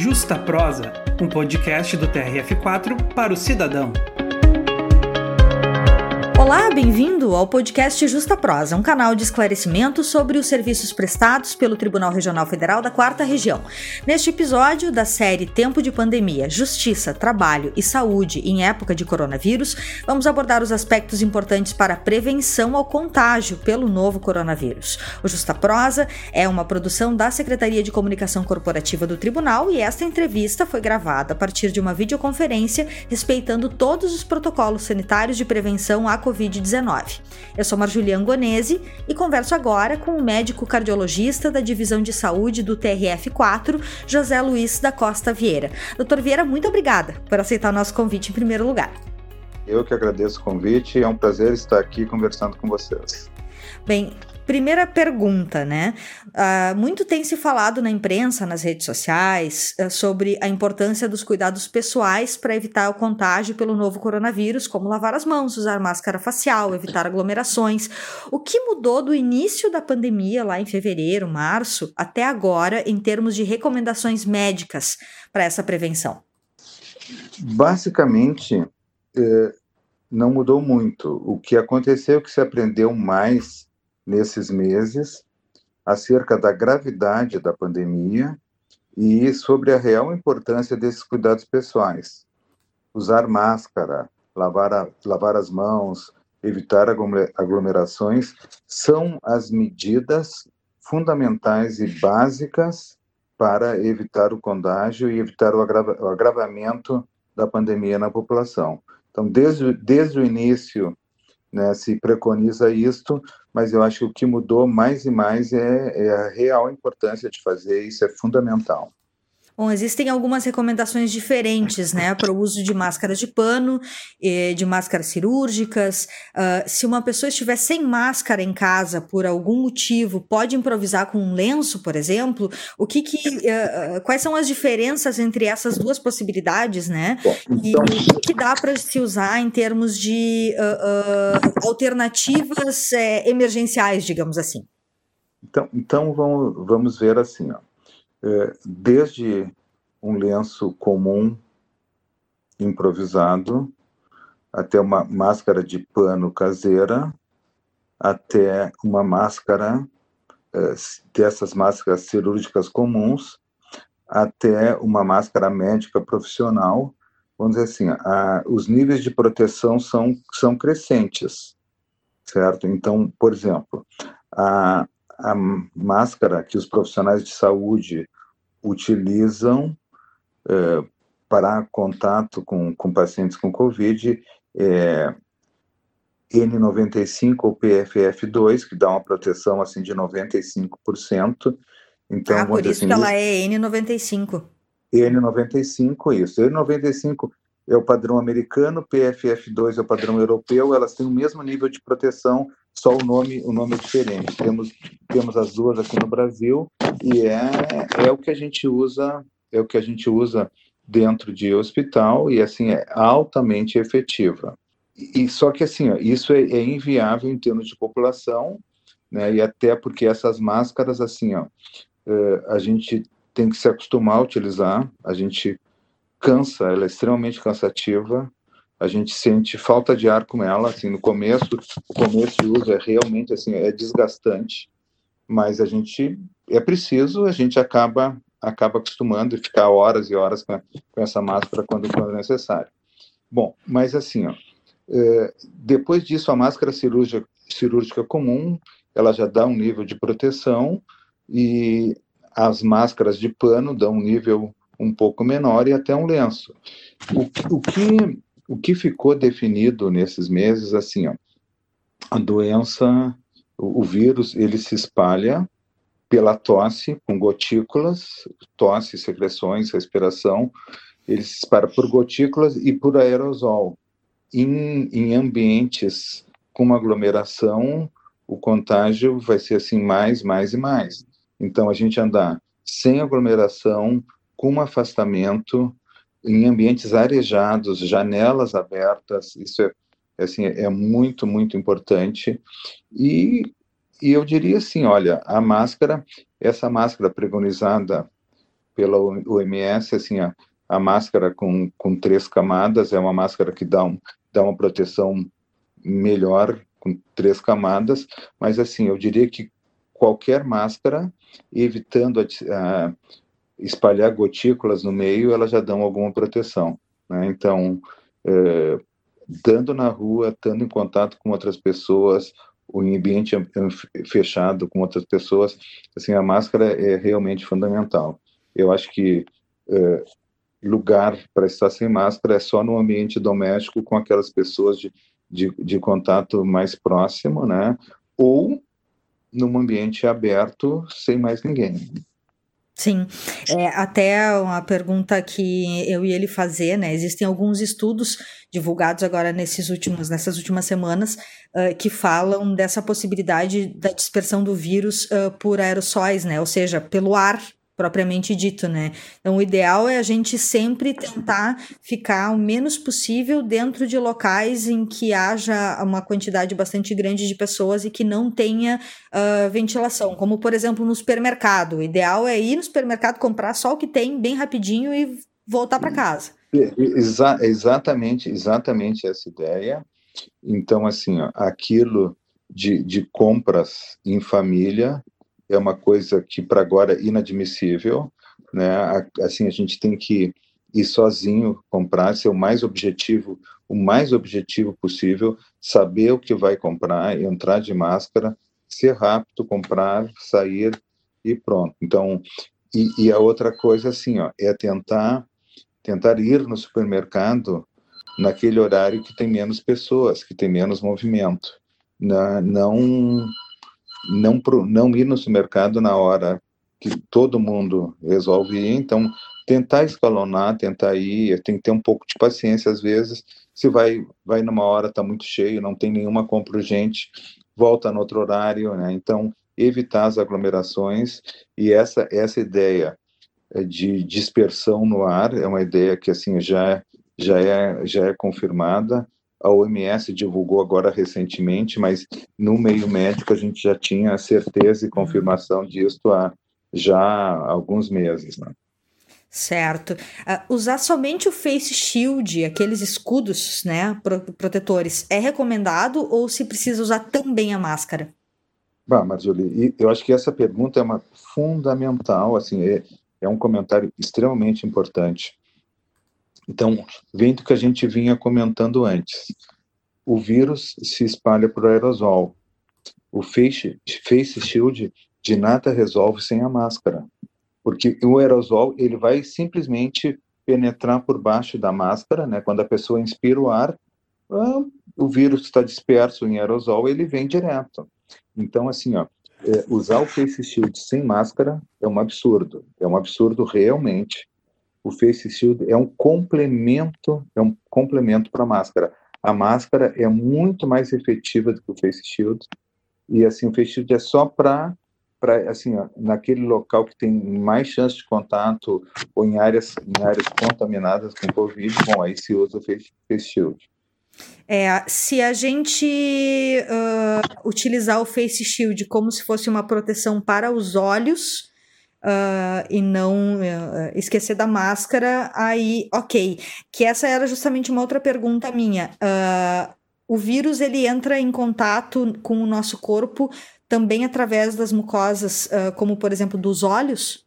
Justa Prosa, um podcast do TRF4 para o cidadão. Olá, bem-vindo ao podcast Justa Prosa, um canal de esclarecimento sobre os serviços prestados pelo Tribunal Regional Federal da Quarta Região. Neste episódio da série Tempo de Pandemia, Justiça, Trabalho e Saúde em época de coronavírus, vamos abordar os aspectos importantes para a prevenção ao contágio pelo novo coronavírus. O Justa Prosa é uma produção da Secretaria de Comunicação Corporativa do Tribunal e esta entrevista foi gravada a partir de uma videoconferência respeitando todos os protocolos sanitários de prevenção à Covid Covid-19. Eu sou Marjulian Gonese e converso agora com o médico cardiologista da Divisão de Saúde do TRF4, José Luiz da Costa Vieira. Doutor Vieira, muito obrigada por aceitar o nosso convite em primeiro lugar. Eu que agradeço o convite, é um prazer estar aqui conversando com vocês. Bem, Primeira pergunta, né? Uh, muito tem se falado na imprensa, nas redes sociais, uh, sobre a importância dos cuidados pessoais para evitar o contágio pelo novo coronavírus, como lavar as mãos, usar máscara facial, evitar aglomerações. O que mudou do início da pandemia, lá em fevereiro, março, até agora, em termos de recomendações médicas para essa prevenção? Basicamente, eh, não mudou muito. O que aconteceu, é que se aprendeu mais nesses meses acerca da gravidade da pandemia e sobre a real importância desses cuidados pessoais. Usar máscara, lavar, a, lavar as mãos, evitar aglomerações são as medidas fundamentais e básicas para evitar o contágio e evitar o, agrava, o agravamento da pandemia na população. Então, desde, desde o início né, se preconiza isto, mas eu acho que o que mudou mais e mais é, é a real importância de fazer isso, é fundamental. Bom, existem algumas recomendações diferentes, né, para o uso de máscaras de pano, de máscaras cirúrgicas. Uh, se uma pessoa estiver sem máscara em casa por algum motivo, pode improvisar com um lenço, por exemplo. O que, que uh, quais são as diferenças entre essas duas possibilidades, né? Então... E o que dá para se usar em termos de uh, alternativas eh, emergenciais, digamos assim? Então, então vamos, vamos ver assim, ó desde um lenço comum improvisado até uma máscara de pano caseira, até uma máscara é, dessas máscaras cirúrgicas comuns, até uma máscara médica profissional. Vamos dizer assim, a, os níveis de proteção são, são crescentes, certo? Então, por exemplo, a, a máscara que os profissionais de saúde utilizam é, para contato com, com pacientes com Covid é N95 ou PFF2, que dá uma proteção assim de 95%. Então, ah, por isso assim, que ela é N95. N95, isso. N95 é o padrão americano, PFF2 é o padrão europeu, elas têm o mesmo nível de proteção, só o nome, o nome é diferente. Temos, temos as duas aqui no Brasil e é, é o que a gente usa, é o que a gente usa dentro de hospital e assim é altamente efetiva. E só que assim, ó, isso é, é, inviável em termos de população, né? E até porque essas máscaras assim, ó, é, a gente tem que se acostumar a utilizar, a gente cansa, ela é extremamente cansativa. A gente sente falta de ar com ela, assim, no começo, o começo de uso é realmente assim, é desgastante, mas a gente é preciso, a gente acaba acaba acostumando e ficar horas e horas com, com essa máscara quando for necessário. Bom, mas assim, ó, é, depois disso a máscara cirúrgica, cirúrgica comum, ela já dá um nível de proteção e as máscaras de pano dão um nível um pouco menor e até um lenço. O, o, que, o que ficou definido nesses meses, assim, ó, a doença, o, o vírus, ele se espalha pela tosse, com gotículas, tosse, secreções, respiração, ele se espalha por gotículas e por aerosol. Em, em ambientes com uma aglomeração, o contágio vai ser assim mais, mais e mais. Então, a gente andar sem aglomeração, com afastamento, em ambientes arejados, janelas abertas, isso é, assim, é muito, muito importante. E, e eu diria assim, olha, a máscara, essa máscara pregonizada pela OMS, assim, a, a máscara com, com três camadas é uma máscara que dá, um, dá uma proteção melhor com três camadas, mas assim, eu diria que qualquer máscara, evitando a, a espalhar gotículas no meio, elas já dão alguma proteção. Né? Então, é, dando na rua, estando em contato com outras pessoas, em ambiente fechado com outras pessoas, assim, a máscara é realmente fundamental. Eu acho que é, lugar para estar sem máscara é só no ambiente doméstico com aquelas pessoas de, de, de contato mais próximo, né? Ou num ambiente aberto sem mais ninguém. Sim, é, até uma pergunta que eu e ele fazer, né? Existem alguns estudos divulgados agora nesses últimos, nessas últimas semanas uh, que falam dessa possibilidade da dispersão do vírus uh, por aerossóis, né? Ou seja, pelo ar propriamente dito, né? Então, o ideal é a gente sempre tentar ficar o menos possível dentro de locais em que haja uma quantidade bastante grande de pessoas e que não tenha uh, ventilação, como por exemplo no supermercado. O ideal é ir no supermercado comprar só o que tem bem rapidinho e voltar para casa. Exa exatamente, exatamente essa ideia. Então, assim, ó, aquilo de, de compras em família é uma coisa que para agora é inadmissível, né? Assim a gente tem que ir sozinho comprar, ser o mais objetivo, o mais objetivo possível, saber o que vai comprar, entrar de máscara, ser rápido, comprar, sair e pronto. Então, e, e a outra coisa assim, ó, é tentar tentar ir no supermercado naquele horário que tem menos pessoas, que tem menos movimento, né? não não, pro, não ir no supermercado na hora que todo mundo resolve ir, então tentar escalonar, tentar ir, tem que ter um pouco de paciência às vezes, se vai vai numa hora está muito cheio, não tem nenhuma compra urgente, volta no outro horário, né? Então evitar as aglomerações. E essa essa ideia eh, de dispersão no ar é uma ideia que assim já já é já é confirmada a OMS divulgou agora recentemente, mas no meio médico a gente já tinha certeza e confirmação disso há já alguns meses. Né? Certo. Uh, usar somente o face shield, aqueles escudos, né, protetores, é recomendado ou se precisa usar também a máscara? Bah, Marjorie, eu acho que essa pergunta é uma fundamental, assim, é, é um comentário extremamente importante. Então, vem do que a gente vinha comentando antes. O vírus se espalha por aerosol. O face, face shield de nada resolve sem a máscara, porque o aerosol ele vai simplesmente penetrar por baixo da máscara, né? Quando a pessoa inspira o ar, ah, o vírus está disperso em aerosol, ele vem direto. Então, assim, ó, é, usar o face shield sem máscara é um absurdo, é um absurdo realmente o face shield é um complemento, é um complemento para a máscara. A máscara é muito mais efetiva do que o face shield e assim o face shield é só para para assim ó, naquele local que tem mais chance de contato ou em áreas em áreas contaminadas com covid, bom aí se usa o face, face shield. É, se a gente uh, utilizar o face shield como se fosse uma proteção para os olhos, Uh, e não uh, esquecer da máscara, aí, ok. Que essa era justamente uma outra pergunta minha. Uh, o vírus ele entra em contato com o nosso corpo também através das mucosas, como por exemplo dos olhos?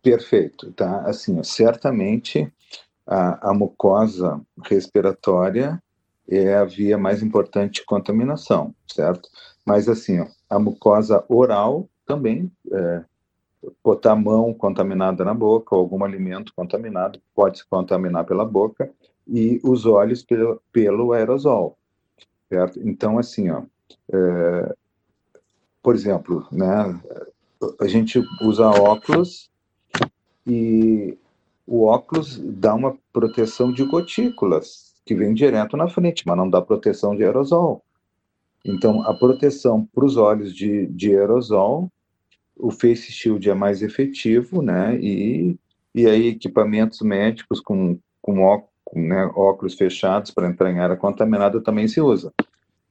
Perfeito, tá? Assim, certamente a, a mucosa respiratória é a via mais importante de contaminação, certo? Mas assim, ó, a mucosa oral também é, botar a mão contaminada na boca, ou algum alimento contaminado pode se contaminar pela boca, e os olhos pelo, pelo aerosol, certo? Então, assim, ó, é, por exemplo, né, a gente usa óculos e o óculos dá uma proteção de gotículas, que vem direto na frente, mas não dá proteção de aerosol. Então, a proteção para os olhos de, de aerosol o face shield é mais efetivo, né? E, e aí equipamentos médicos com, com, óculos, né, óculos fechados para entrar em área contaminada também se usa.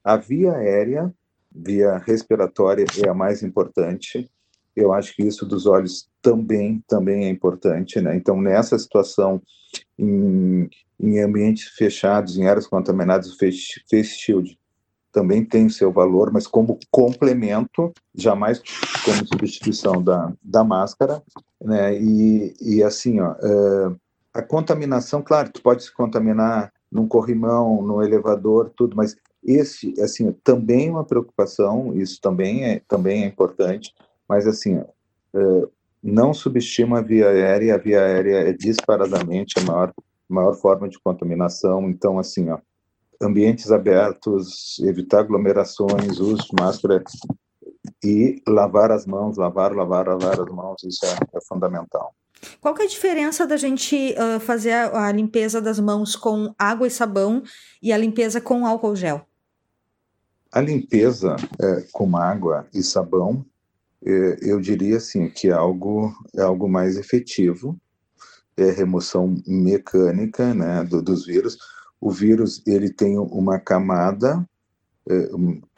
A via aérea, via respiratória é a mais importante. eu acho que isso dos olhos também também é importante, né? Então nessa situação em, em ambientes fechados, em áreas contaminadas, o face, face shield também tem seu valor, mas como complemento, jamais como substituição da, da máscara, né? E, e assim, ó, uh, a contaminação, claro, tu pode se contaminar num corrimão, no elevador, tudo, mas esse, assim, também é uma preocupação, isso também é, também é importante, mas assim, uh, não subestima a via aérea, a via aérea é disparadamente a maior, maior forma de contaminação, então assim, ó, ambientes abertos, evitar aglomerações, uso de máscara e lavar as mãos, lavar, lavar, lavar as mãos, isso é, é fundamental. Qual que é a diferença da gente uh, fazer a, a, limpeza das mãos com água e sabão e a limpeza com álcool gel? A limpeza é, com água e sabão, é, eu diria assim que é algo é algo mais efetivo, é remoção mecânica, né, do, dos vírus o vírus ele tem uma camada, é,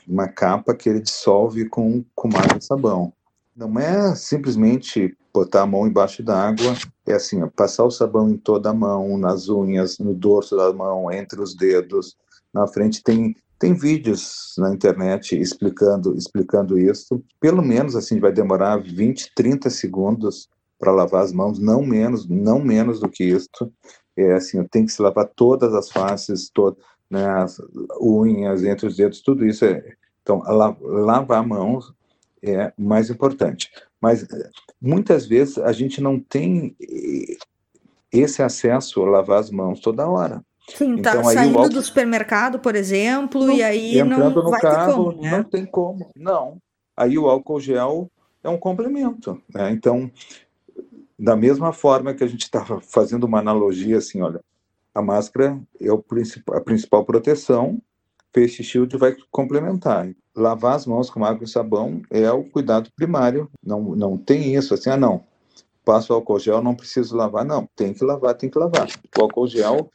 uma capa que ele dissolve com, com água e sabão. Não é simplesmente botar a mão embaixo da água, é assim, passar o sabão em toda a mão, nas unhas, no dorso da mão, entre os dedos, na frente tem tem vídeos na internet explicando explicando isso. Pelo menos assim vai demorar 20, 30 segundos para lavar as mãos, não menos, não menos do que isso é assim, tem que se lavar todas as faces, todas, né, as unhas, entre os dedos, tudo isso é. Então, la, lavar mãos é mais importante. Mas muitas vezes a gente não tem esse acesso a lavar as mãos toda hora. Sim, tá então, saindo álcool... do supermercado, por exemplo, não, e aí entrando não no carro, como, né? não tem como, não. Aí o álcool gel é um complemento, né? Então, da mesma forma que a gente estava fazendo uma analogia assim, olha, a máscara é a principal proteção, face shield vai complementar. Lavar as mãos com água e sabão é o cuidado primário. Não, não tem isso assim, ah não, passo álcool gel, não preciso lavar, não, tem que lavar, tem que lavar. O álcool gel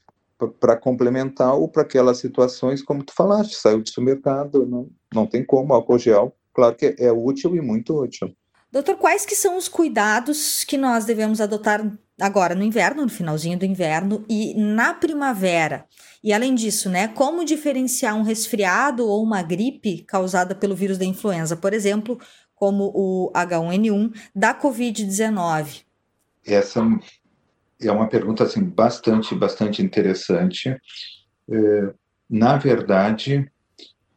para complementar ou para aquelas situações como tu falaste, saiu do supermercado, não, não tem como, álcool gel, claro que é útil e muito útil. Doutor, quais que são os cuidados que nós devemos adotar agora no inverno, no finalzinho do inverno e na primavera? E além disso, né, como diferenciar um resfriado ou uma gripe causada pelo vírus da influenza, por exemplo, como o H1N1 da COVID-19? Essa é uma pergunta assim bastante, bastante interessante. É, na verdade,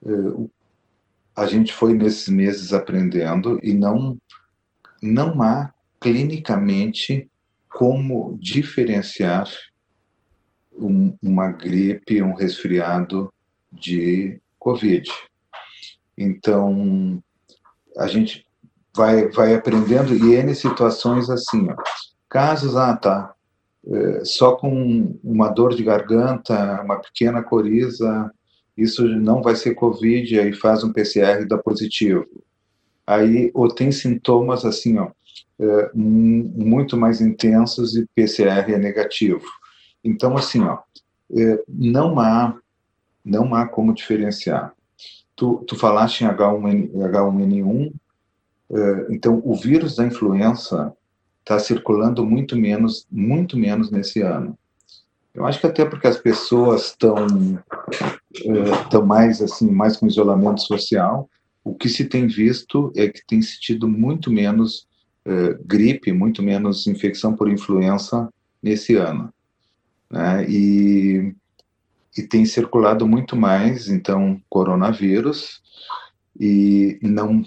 é, a gente foi nesses meses aprendendo e não não há clinicamente como diferenciar um, uma gripe, um resfriado de Covid. Então, a gente vai, vai aprendendo e é em situações assim, ó, casos, ah, tá, é, só com uma dor de garganta, uma pequena coriza, isso não vai ser Covid, aí faz um PCR e dá positivo aí ou tem sintomas assim, ó, é, muito mais intensos e PCR é negativo. Então, assim, ó, é, não há não há como diferenciar. Tu, tu falaste em H1N, H1N1, é, então o vírus da influenza está circulando muito menos, muito menos nesse ano. Eu acho que até porque as pessoas estão estão mais assim, mais com isolamento social, o que se tem visto é que tem se tido muito menos eh, gripe, muito menos infecção por influenza nesse ano. Né? E, e tem circulado muito mais, então, coronavírus, e não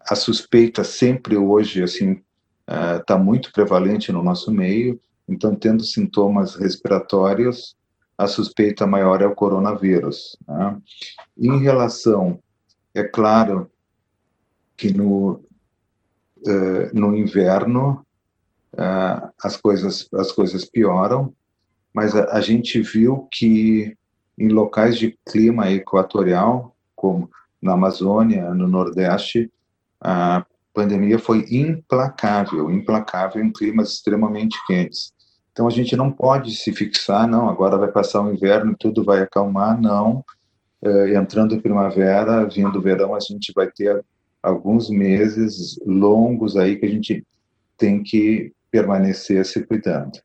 a suspeita sempre hoje assim está uh, muito prevalente no nosso meio então tendo sintomas respiratórios a suspeita maior é o coronavírus né? em relação é claro que no, uh, no inverno uh, as, coisas, as coisas pioram, mas a, a, gente viu que em locais de clima equatorial, como na Amazônia, no Nordeste, a pandemia foi implacável, implacável em climas extremamente quentes. Então a gente não pode se fixar, não, agora vai passar o inverno tudo vai acalmar, não entrando primavera, vindo verão, a gente vai ter alguns meses longos aí que a gente tem que permanecer se cuidando.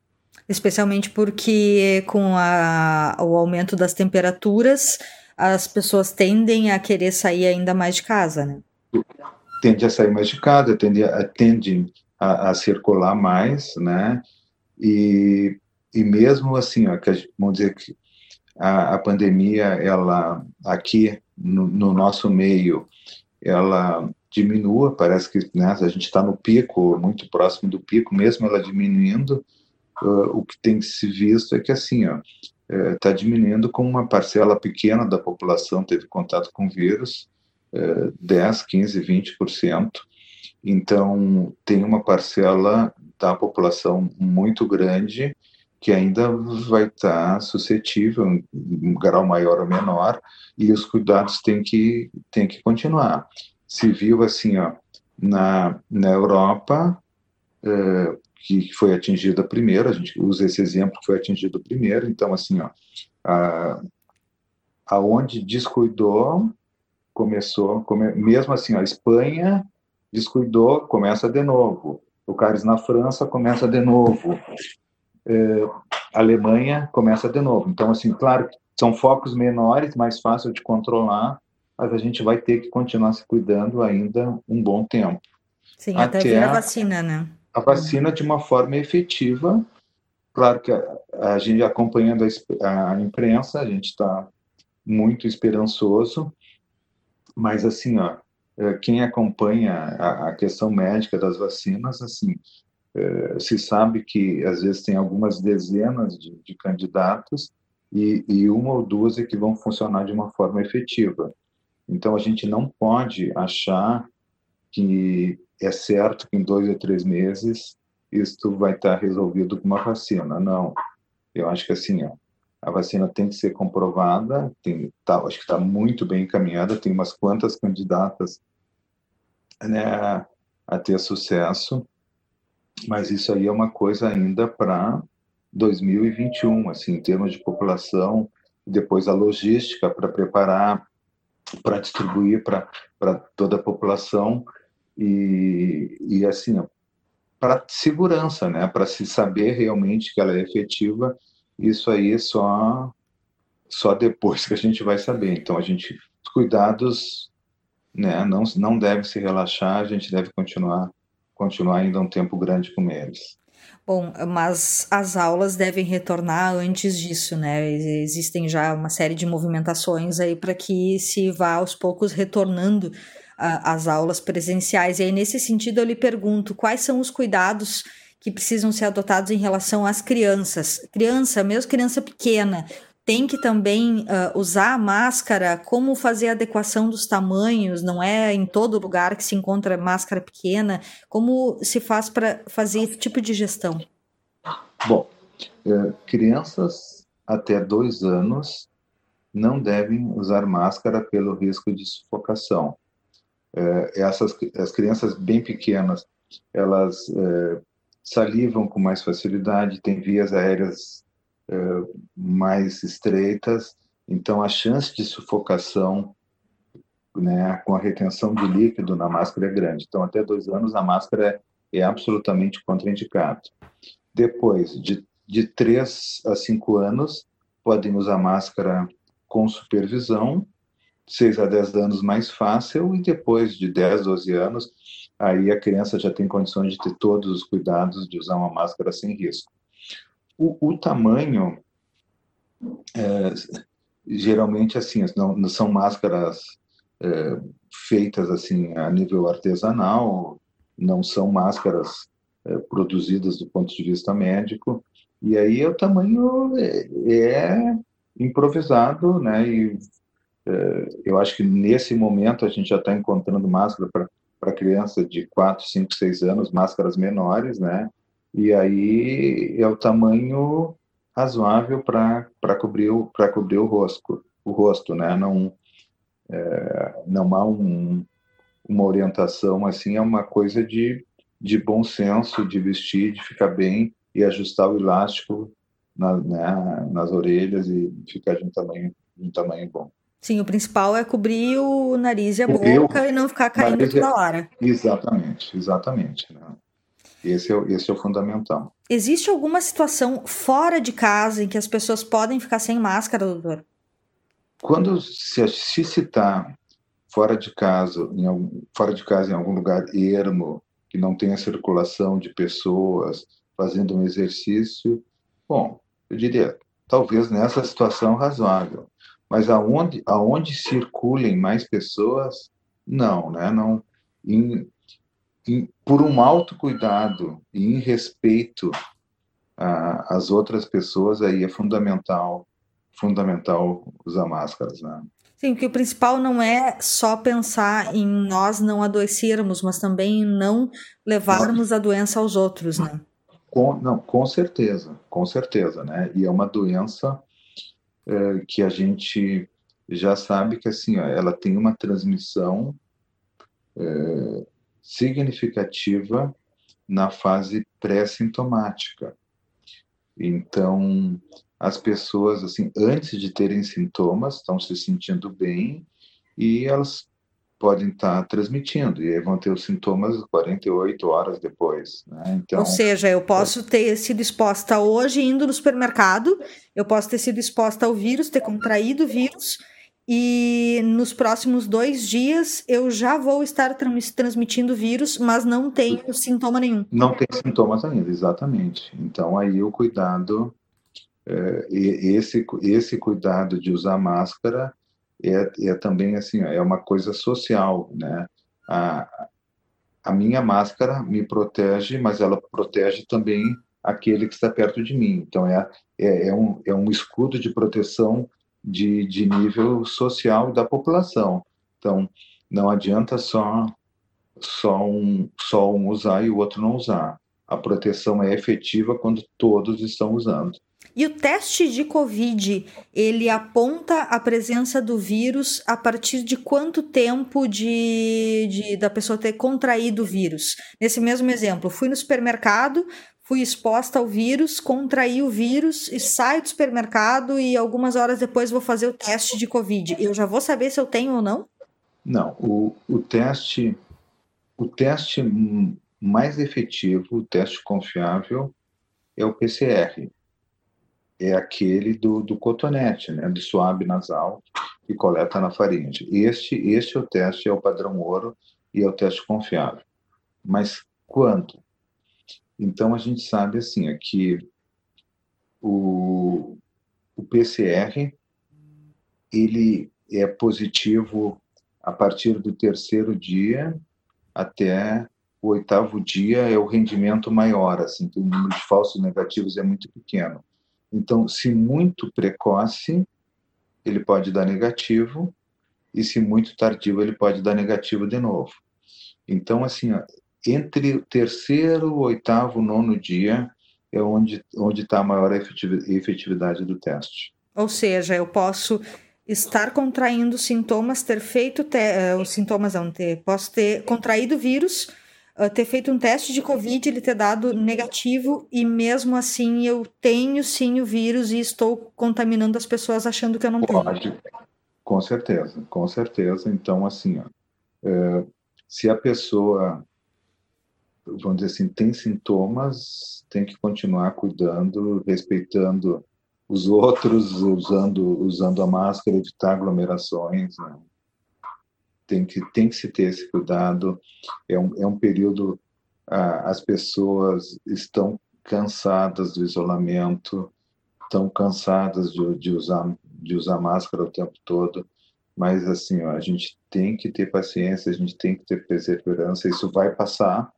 Especialmente porque com a, o aumento das temperaturas, as pessoas tendem a querer sair ainda mais de casa, né? Tende a sair mais de casa, tende a, tende a, a circular mais, né? E, e mesmo assim, ó, que vamos dizer que a, a pandemia, ela aqui no, no, nosso meio, ela diminua, parece que né, a gente está no pico, muito próximo do pico, mesmo ela diminuindo, uh, o que tem se visto é que assim, ó, está diminuindo com uma parcela pequena da população teve contato com vírus, é, 10, 15, 20%. Então, tem uma parcela da população muito grande que ainda vai estar suscetível, em um grau maior ou menor, e os cuidados têm que, têm que continuar. Se viu assim, ó, na, na Europa, é, que foi atingida primeiro, a gente usa esse exemplo, foi atingido primeiro, então, assim, ó, a, aonde descuidou, começou, come, mesmo assim, a Espanha descuidou, começa de novo. O Caris na França começa de novo eh, Alemanha começa de novo. Então, assim, claro, são focos menores, mais fácil de controlar, mas a gente vai ter que continuar se cuidando ainda um bom tempo. Sim, até, até vir a vacina, né? A vacina de uma forma efetiva. Claro que a, a gente acompanhando a, a imprensa, a gente está muito esperançoso, mas assim, ó, eh, quem acompanha a, a questão médica das vacinas, assim, é, se sabe que às vezes tem algumas dezenas de, de candidatos e, e, uma ou duas é que vão funcionar de uma forma efetiva. Então a gente não pode achar que é certo que em dois ou três meses isto vai estar resolvido com uma vacina. Não. Eu acho que assim, ó, a vacina tem que ser comprovada, tem, tá, acho que está muito bem encaminhada, tem umas quantas candidatas né, a ter sucesso, mas isso aí é uma coisa ainda para 2021, assim, em termos de população, depois a logística para preparar, para distribuir para toda a população e, e assim, para segurança, né, para se saber realmente que ela é efetiva, isso aí é só só depois que a gente vai saber. Então a gente os cuidados, né, não não deve se relaxar, a gente deve continuar continuar ainda um tempo grande com eles. Bom, mas as aulas devem retornar antes disso, né? Existem já uma série de movimentações aí para que se vá aos poucos retornando as aulas presenciais. E aí, nesse sentido, eu lhe pergunto quais são os cuidados que precisam ser adotados em relação às crianças. Criança, mesmo criança pequena, tem que também uh, usar a máscara, como fazer a adequação dos tamanhos, não é em todo lugar que se encontra máscara pequena, como se faz para fazer esse tipo de gestão? Bom, é, crianças até dois anos não devem usar máscara pelo risco de sufocação. É, essas as crianças bem pequenas, elas é, salivam com mais facilidade, têm vias aéreas mais estreitas, então a chance de sufocação né, com a retenção de líquido na máscara é grande. Então, até dois anos, a máscara é, absolutamente contraindicada. Depois, de, de três a cinco anos, podem usar máscara com supervisão, seis a dez anos mais fácil, e depois de 10, 12 anos, aí a criança já tem condições de ter todos os cuidados de usar uma máscara sem risco. O, o tamanho, é, geralmente, assim, não, são máscaras é, feitas assim a nível artesanal, não são máscaras é, produzidas do ponto de vista médico, e aí o tamanho é, é improvisado, né? E é, eu acho que nesse momento a gente já está encontrando máscara para criança de 4, 5, 6 anos, máscaras menores, né? E aí é o tamanho razoável para cobrir o para cobrir o rosto, o rosto, né? Não é, não há um, uma orientação assim, é uma coisa de de bom senso, de vestir, de ficar bem e ajustar o elástico na, né, nas orelhas e ficar de um tamanho de um tamanho bom. Sim, o principal é cobrir o nariz e a boca e não ficar caindo toda hora. Exatamente, exatamente. Né? Esse, é, esse é o fundamental. Existe alguma situação fora de casa em que as pessoas podem ficar sem máscara, doutor? Quando se, se citar fora de casa, em algum, fora de casa em algum lugar ermo, que não tenha circulação de pessoas fazendo um exercício, bom, eu diria, talvez nessa situação razoável. Mas aonde, aonde circulem mais pessoas, não, né? Não, em, em, por um alto cuidado e em respeito às outras pessoas, aí é fundamental, fundamental usar máscaras, né? Sim, que o principal não é só pensar em nós não adoecermos, mas também em não levarmos a doença aos outros, né? Com, não, com certeza, com certeza, né? E é uma doença é, que a gente já sabe que assim, ó, ela tem uma transmissão é, significativa na fase pré-sintomática. Então, as pessoas, assim, antes de terem sintomas, estão se sentindo bem e elas podem estar transmitindo, e aí vão ter os sintomas 48 horas depois. Né? Então, Ou seja, eu posso ter sido exposta hoje indo no supermercado, eu posso ter sido exposta ao vírus, ter contraído o vírus, e nos próximos dois dias eu já vou estar transmitindo vírus, mas não tenho sintoma nenhum. Não tem sintomas ainda, exatamente. Então aí o cuidado, é, esse, esse cuidado de usar máscara é, é também assim, é uma coisa social, né? A, a minha máscara me protege, mas ela protege também aquele que está perto de mim. Então é, é, é um, é um escudo de proteção de, de nível social da população. Então não adianta só só um, só um usar e o outro não usar. A proteção é efetiva quando todos estão usando. E o teste de Covid, ele aponta a presença do vírus a partir de quanto tempo de, de, da pessoa ter contraído o vírus? Nesse mesmo exemplo, fui no supermercado, fui exposta ao vírus, contraí o vírus e saio do supermercado e algumas horas depois vou fazer o teste de Covid. Eu já vou saber se eu tenho ou não? Não, o, o teste o teste mais efetivo, o teste confiável é o PCR, é aquele do, do cotonete, né, do suave nasal, que coleta na faringe. Este, este é o teste, é o padrão ouro e é o teste confiável. Mas quando? Então, a gente sabe, assim, é que o, o PCR, ele é positivo a partir do terceiro dia até o oitavo dia é o rendimento maior, assim, o número de falsos negativos é muito pequeno. Então, se muito precoce, ele pode dar negativo, e se muito tardio, ele pode dar negativo de novo. Então, assim, entre o terceiro, oitavo, nono dia é onde onde está a maior efetividade do teste. Ou seja, eu posso estar contraindo sintomas, ter feito te uh, os sintomas não ter, posso ter contraído vírus uh, ter feito um teste de Covid, ele ter dado negativo e mesmo assim eu tenho sim o vírus e estou contaminando as pessoas achando que eu não Pode. tenho. Com certeza, com certeza. Então, assim, ó, é, se a pessoa, vamos dizer assim, tem sintomas, tem que continuar cuidando, respeitando os outros, usando, usando a máscara, evitar aglomerações, né? tem que, tem que se ter esse cuidado. É um, é um período, ah, as pessoas estão cansadas do isolamento, estão cansadas de, de, usar, de usar máscara o tempo todo, mas assim, ó, a gente tem que ter paciência, a gente tem que ter perseverança, isso vai passar,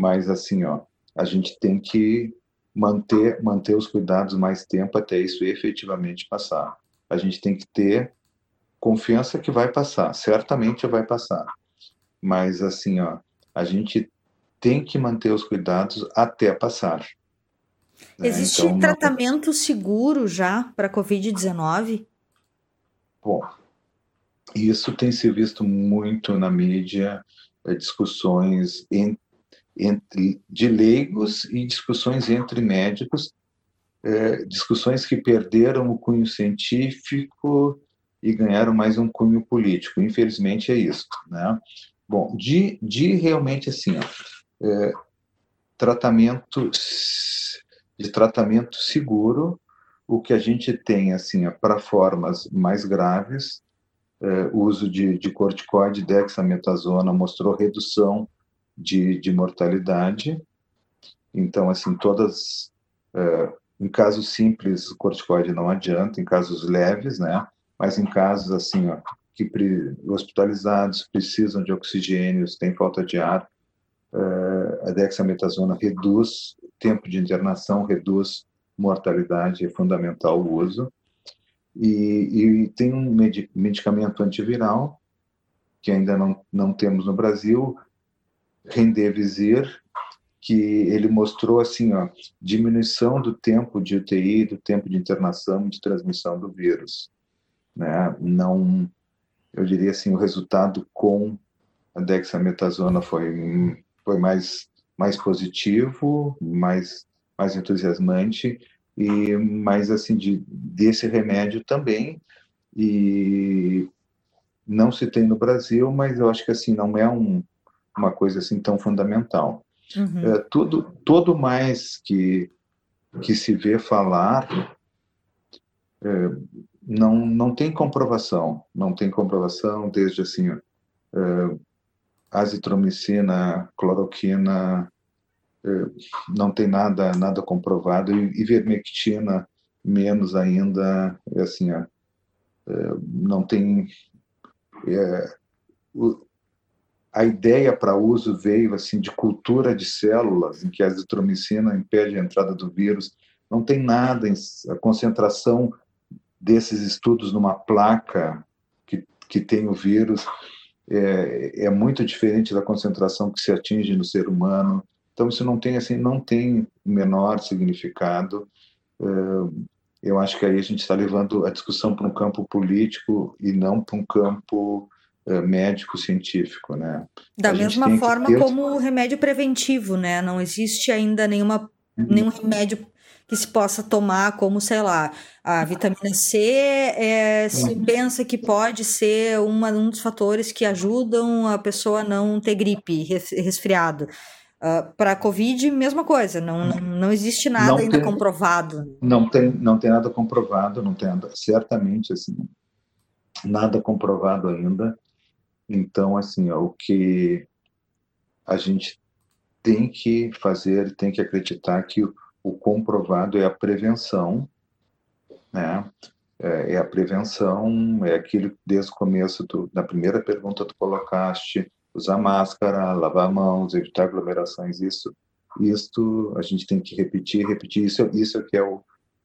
mas assim, ó, a gente tem que manter, manter os cuidados mais tempo até isso efetivamente passar. A gente tem que ter confiança que vai passar, certamente vai passar. Mas assim, ó, a gente tem que manter os cuidados até passar. Né? Existe então, tratamento não... seguro já para COVID-19? Bom, isso tem se visto muito na mídia, é, discussões entre de leigos e discussões entre médicos, é, discussões que perderam o cunho científico e ganharam mais um cunho político. Infelizmente é isso, né? Bom, de, de realmente assim, ó, é, tratamento de tratamento seguro, o que a gente tem assim para formas mais graves, é, o uso de, de corticoide, dexametasona mostrou redução de, de mortalidade. Então, assim, todas é, em casos simples, o corticoide não adianta, em casos leves, né? Mas em casos assim, ó, que pre, hospitalizados precisam de oxigênio, têm falta de ar, uh, a dexametasona reduz tempo de internação, reduz mortalidade, é fundamental o uso. E, e tem um medicamento antiviral que ainda não, não temos no Brasil, Remdesivir, que ele mostrou assim, ó, diminuição do tempo de UTI, do tempo de internação, de transmissão do vírus, né? Não, eu diria assim, o resultado com a dexametasona foi foi mais mais positivo, mais mais entusiasmante e mais assim de desse remédio também e não se tem no Brasil, mas eu acho que assim não é um, uma coisa assim tão fundamental. Uhum. É, tudo, todo mais que, que se vê falar é, não, não tem comprovação, não tem comprovação desde assim, é, azitromicina, cloroquina, é, não tem nada nada comprovado, e ivermectina menos ainda, é assim, é, não tem... O, a ideia para uso veio assim de cultura de células, em que a azitromicina impede a entrada do vírus. Não tem nada, a concentração desses estudos numa placa que, que tem o vírus é, é muito diferente da concentração que se atinge no ser humano. Então isso não tem assim, não tem menor significado. É, eu acho que aí a gente está levando a discussão para um campo político e não para um campo médico científico, né? Da a mesma forma ter... como o remédio preventivo, né? Não existe ainda nenhuma, uhum. nenhum remédio que se possa tomar como, sei lá, a vitamina C é, se uhum. pensa que pode ser uma, um dos fatores que ajudam a pessoa a não ter gripe, resfriado. Uh, para a Covid, mesma coisa, não, não existe nada não ainda tem, comprovado. Não tem, não tem nada comprovado, não tem nada, certamente assim, nada comprovado ainda. Então, assim, ó, o que a gente tem que fazer, tem que acreditar que o, o comprovado é a prevenção, né? É, é, a prevenção, é aquilo que desde o começo do, da primeira pergunta tu colocaste, usar máscara, lavar mãos, evitar aglomerações, isso, isto a gente tem que repetir, repetir, isso, isso é que é o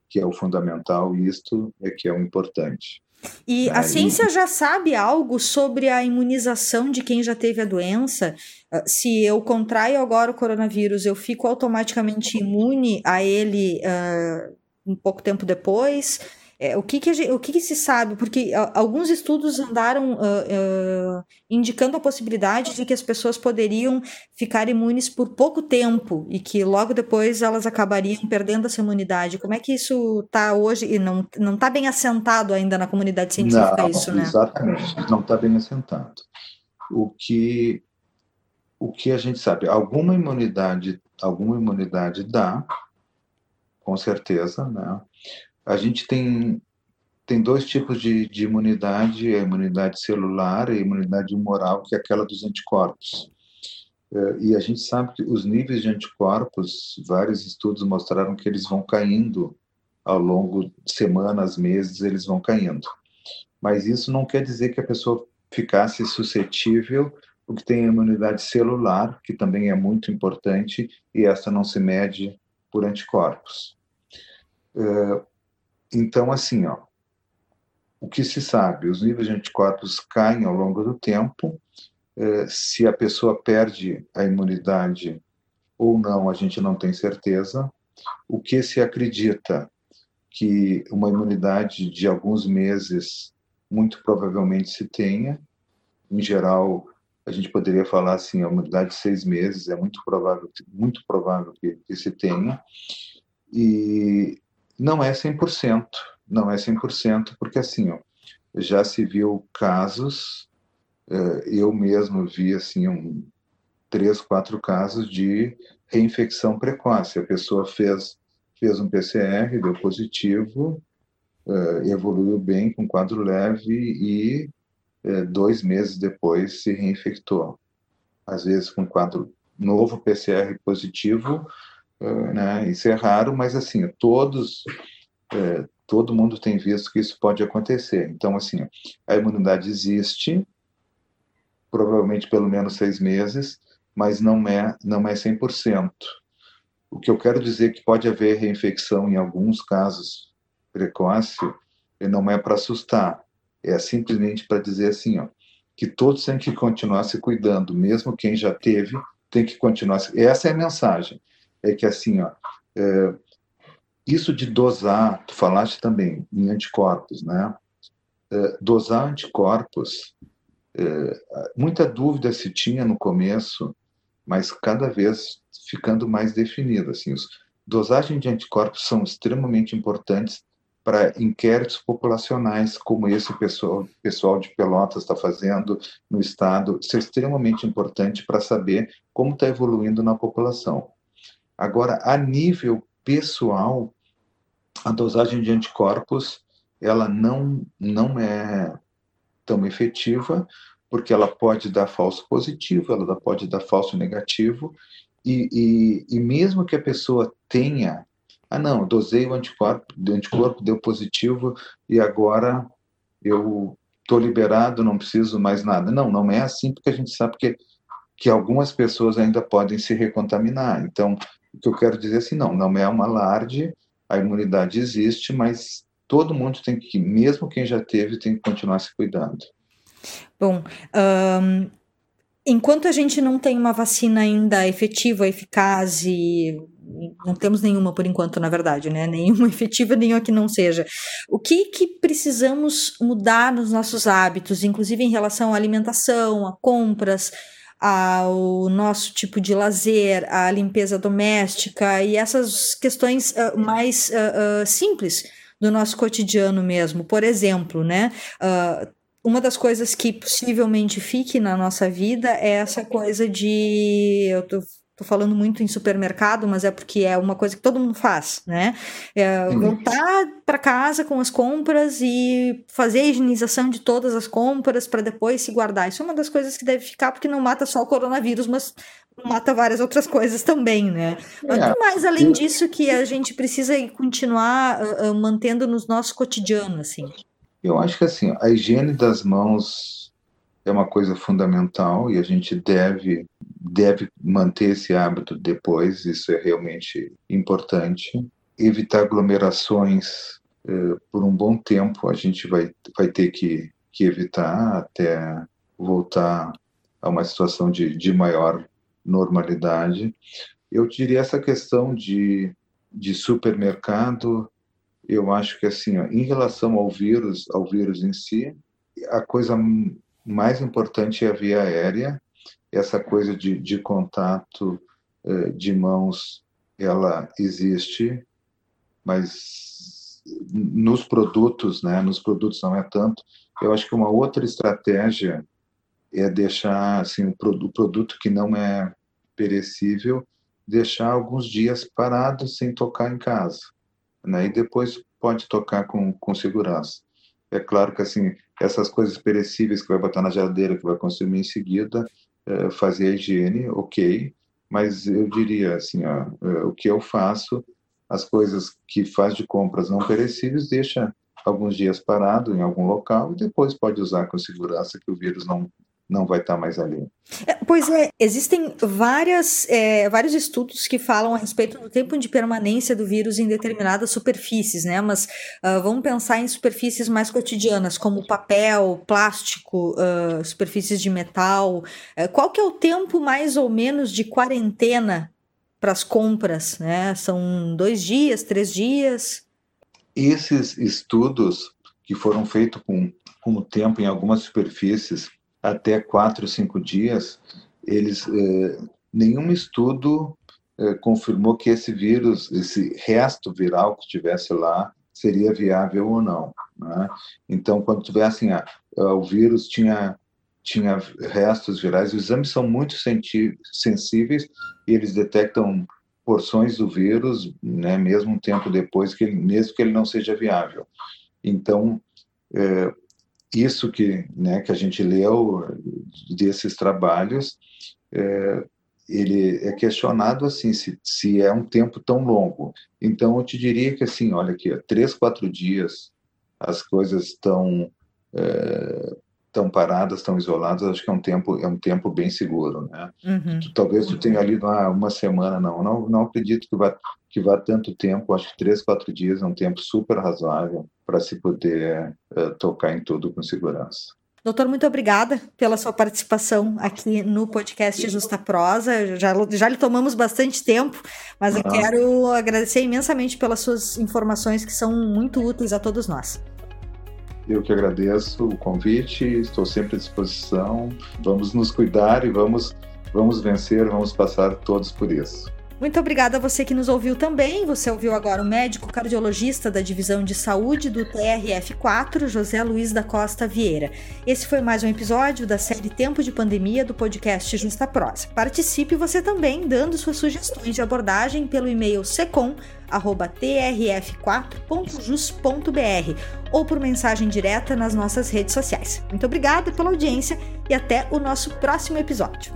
que é o fundamental, isto é que é o importante. E a ciência já sabe algo sobre a imunização de quem já teve a doença? Ah, se eu contraio agora o coronavírus, eu fico automaticamente imune a ele uh, um pouco tempo depois? É, o que, que, gente, o que, que, se sabe? Porque alguns estudos andaram uh, uh, indicando a possibilidade de que as pessoas poderiam ficar imunes por pouco tempo e que logo depois elas acabariam perdendo essa imunidade. Como é que isso está hoje? E não está bem assentado ainda na comunidade científica não, isso, né? Exatamente, não está bem assentado. O que, o que a gente sabe, alguma imunidade, alguma imunidade dá, com certeza, né? A gente tem, tem dois tipos de, de imunidade, a imunidade celular e a imunidade humoral, que é aquela dos anticorpos. É, e a gente sabe que os níveis de anticorpos, vários estudos mostraram que eles vão caindo ao longo de semanas, meses, eles vão caindo. Mas isso não quer dizer que a pessoa ficasse suscetível, porque tem a imunidade celular, que também é muito importante, e essa não se mede por anticorpos. É, então, assim, ó, o que se sabe? Os níveis de anticorpos caem ao longo do tempo. Eh, se a pessoa perde a imunidade ou não, a gente não tem certeza. O que se acredita que uma imunidade de alguns meses muito provavelmente se tenha. Em geral, a gente poderia falar assim, a imunidade de seis meses é muito provável, muito provável que, que se tenha. E não é 100%, não é 100%, porque assim, ó, já se viu casos, eh, eu mesmo vi assim um, três, quatro casos de reinfecção precoce. A pessoa fez fez um PCR, deu positivo, uh, evoluiu bem com quadro leve e uh, dois meses depois se reinfectou. Às vezes com quadro novo PCR positivo, uh, né? Isso é raro, mas assim todos todo mundo tem visto que isso pode acontecer. Então assim a imunidade existe, provavelmente pelo menos seis meses, mas não é não é 100%. O que eu quero dizer é que pode haver reinfecção em alguns casos precoce, e não é para assustar, é simplesmente para dizer assim, ó, que todos têm que continuar se cuidando, mesmo quem já teve tem que continuar. Essa é a mensagem, é que assim, ó, é, isso de dosar, tu falaste também em anticorpos, né? É, dosar anticorpos, é, muita dúvida se tinha no começo, mas cada vez ficando mais definido. Assim, os dosagem de anticorpos são extremamente importantes para inquéritos populacionais, como esse pessoal, pessoal de Pelotas está fazendo no estado. Isso é extremamente importante para saber como está evoluindo na população. Agora, a nível pessoal, a dosagem de anticorpos ela não, não é tão efetiva, porque ela pode dar falso positivo, ela pode dar falso negativo, e, e, e mesmo que a pessoa tenha, ah não, dosei o anticorpo, o anticorpo deu positivo e agora eu estou liberado, não preciso mais nada. Não, não é assim, porque a gente sabe que, que algumas pessoas ainda podem se recontaminar. Então, o que eu quero dizer é assim, não, não é uma alarde, a imunidade existe, mas todo mundo tem que, mesmo quem já teve, tem que continuar se cuidando. Bom, um, enquanto a gente não tem uma vacina ainda efetiva, eficaz e não temos nenhuma por enquanto, na verdade, né? Nenhuma efetiva, nenhuma que não seja. O que que precisamos mudar nos nossos hábitos, inclusive em relação à alimentação, a compras, ao nosso tipo de lazer, à limpeza doméstica e essas questões uh, mais uh, uh, simples do nosso cotidiano mesmo. Por exemplo, né? uma das coisas que possivelmente fique na nossa vida é essa coisa de. Eu tô, tô falando muito em supermercado, mas é porque é uma coisa que todo mundo faz, né? É voltar para casa com as compras e fazer a higienização de todas as compras para depois se guardar. Isso é uma das coisas que deve ficar, porque não mata só o coronavírus, mas mata várias outras coisas também, né? Mas é. mais além disso que a gente precisa continuar uh, uh, mantendo no nosso cotidiano, assim. Eu acho que assim, a higiene das mãos é uma coisa fundamental e a gente deve deve manter esse hábito depois, isso é realmente importante. Evitar aglomerações eh, por um bom tempo, a gente vai, vai ter que, que evitar até voltar a uma situação de, de maior normalidade. Eu diria essa questão de, de supermercado, eu acho que assim, ó, em relação ao vírus, ao vírus em si, a coisa mais importante é a via aérea. Essa coisa de, de contato eh, de mãos, ela existe, mas nos produtos, né? Nos produtos não é tanto. Eu acho que uma outra estratégia é deixar assim o produto que não é perecível, deixar alguns dias parado sem tocar em casa né? E depois pode tocar com, com segurança. É claro que assim essas coisas perecíveis que vai botar na geladeira, que vai consumir em seguida, é, fazer a higiene, ok. Mas eu diria assim, ó, é, o que eu faço, as coisas que faz de compras não perecíveis, deixa alguns dias parado em algum local e depois pode usar com segurança que o vírus não não vai estar tá mais ali. É, pois é, existem várias, é, vários estudos que falam a respeito do tempo de permanência do vírus em determinadas superfícies, né? Mas uh, vamos pensar em superfícies mais cotidianas, como papel, plástico, uh, superfícies de metal. Uh, qual que é o tempo mais ou menos de quarentena para as compras, né? São dois dias, três dias? Esses estudos que foram feitos com, com o tempo em algumas superfícies até quatro, cinco dias, eles eh, nenhum estudo eh, confirmou que esse vírus, esse resto viral que estivesse lá, seria viável ou não. Né? Então, quando vê assim, ah, o vírus tinha tinha restos virais, os exames são muito sensíveis e eles detectam porções do vírus, né, mesmo um tempo depois que ele, mesmo que ele não seja viável. Então, é, isso que, né, que a gente leu desses trabalhos, é, ele é questionado assim se, se é um tempo tão longo. Então, eu te diria que assim, olha aqui, três, quatro dias as coisas estão é, estão paradas, estão isoladas, acho que é um tempo é um tempo bem seguro, né? Uhum. Talvez tu tenha ali uma, uma semana, não, não, não acredito que vá que vá tanto tempo, acho que três, quatro dias é um tempo super razoável para se poder uh, tocar em tudo com segurança. Doutor, muito obrigada pela sua participação aqui no podcast Justa Prosa. Já, já lhe tomamos bastante tempo, mas eu ah. quero agradecer imensamente pelas suas informações que são muito úteis a todos nós. Eu que agradeço o convite, estou sempre à disposição. Vamos nos cuidar e vamos, vamos vencer, vamos passar todos por isso. Muito obrigada a você que nos ouviu também. Você ouviu agora o médico cardiologista da Divisão de Saúde do TRF4, José Luiz da Costa Vieira. Esse foi mais um episódio da série Tempo de Pandemia do podcast Justa Prosa. Participe você também dando suas sugestões de abordagem pelo e-mail secom@trf4.jus.br ou por mensagem direta nas nossas redes sociais. Muito obrigada pela audiência e até o nosso próximo episódio.